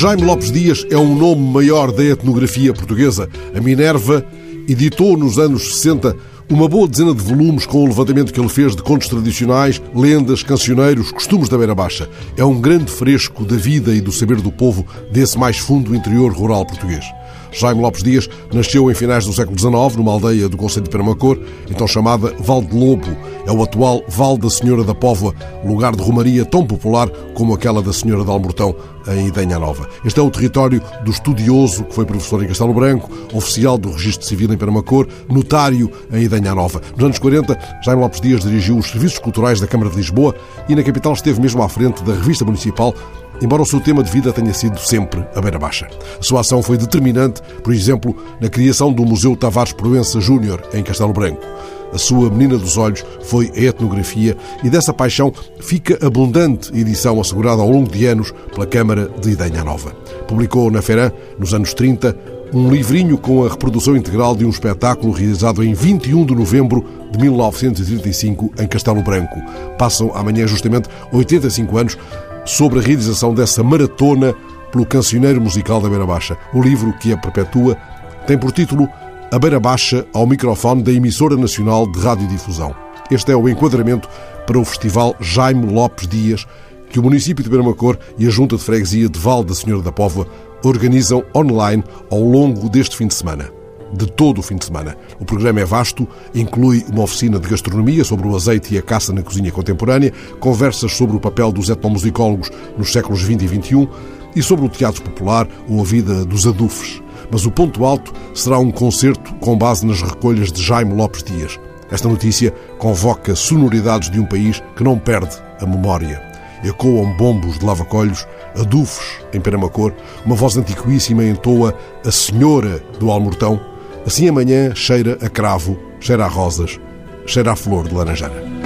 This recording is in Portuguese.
Jaime Lopes Dias é um nome maior da etnografia portuguesa. A Minerva editou nos anos 60 uma boa dezena de volumes com o levantamento que ele fez de contos tradicionais, lendas, cancioneiros, costumes da Beira Baixa. É um grande fresco da vida e do saber do povo desse mais fundo interior rural português. Jaime Lopes Dias nasceu em finais do século XIX, numa aldeia do Conselho de Penamacor, então chamada Val de Lobo. É o atual Val da Senhora da Póvoa, lugar de romaria tão popular como aquela da Senhora de Almortão, em Idenha Nova. Este é o território do estudioso que foi professor em Castelo Branco, oficial do Registro Civil em Penamacor, notário em Idenha Nova. Nos anos 40, Jaime Lopes Dias dirigiu os serviços culturais da Câmara de Lisboa e na capital esteve mesmo à frente da revista municipal embora o seu tema de vida tenha sido sempre a beira baixa. A sua ação foi determinante, por exemplo, na criação do Museu Tavares Proença Júnior, em Castelo Branco. A sua menina dos olhos foi a etnografia e dessa paixão fica abundante edição assegurada ao longo de anos pela Câmara de Idenha Nova. Publicou na Feirã, nos anos 30, um livrinho com a reprodução integral de um espetáculo realizado em 21 de novembro de 1935 em Castelo Branco. Passam amanhã justamente 85 anos sobre a realização dessa maratona pelo cancioneiro musical da Beira Baixa. O livro que a perpetua tem por título A Beira Baixa ao microfone da Emissora Nacional de Radiodifusão. Este é o enquadramento para o Festival Jaime Lopes Dias, que o município de Beira-Macor e a Junta de Freguesia de Val da Senhora da Póvoa organizam online ao longo deste fim de semana de todo o fim de semana. O programa é vasto, inclui uma oficina de gastronomia sobre o azeite e a caça na cozinha contemporânea, conversas sobre o papel dos etnomusicólogos nos séculos XX e XXI e sobre o teatro popular ou a vida dos adufes. Mas o ponto alto será um concerto com base nas recolhas de Jaime Lopes Dias. Esta notícia convoca sonoridades de um país que não perde a memória. Ecoam bombos de lavacolhos, adufes em Penamacor, uma voz antiquíssima entoa a Senhora do Almortão, Assim amanhã cheira a cravo, cheira a rosas, cheira a flor de laranjeira.